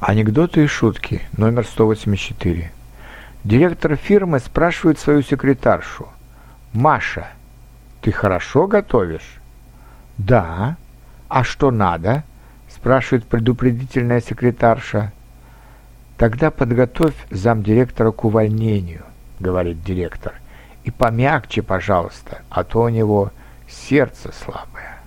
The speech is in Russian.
Анекдоты и шутки, номер 184. Директор фирмы спрашивает свою секретаршу. «Маша, ты хорошо готовишь?» «Да». «А что надо?» – спрашивает предупредительная секретарша. «Тогда подготовь замдиректора к увольнению», – говорит директор. «И помягче, пожалуйста, а то у него сердце слабое».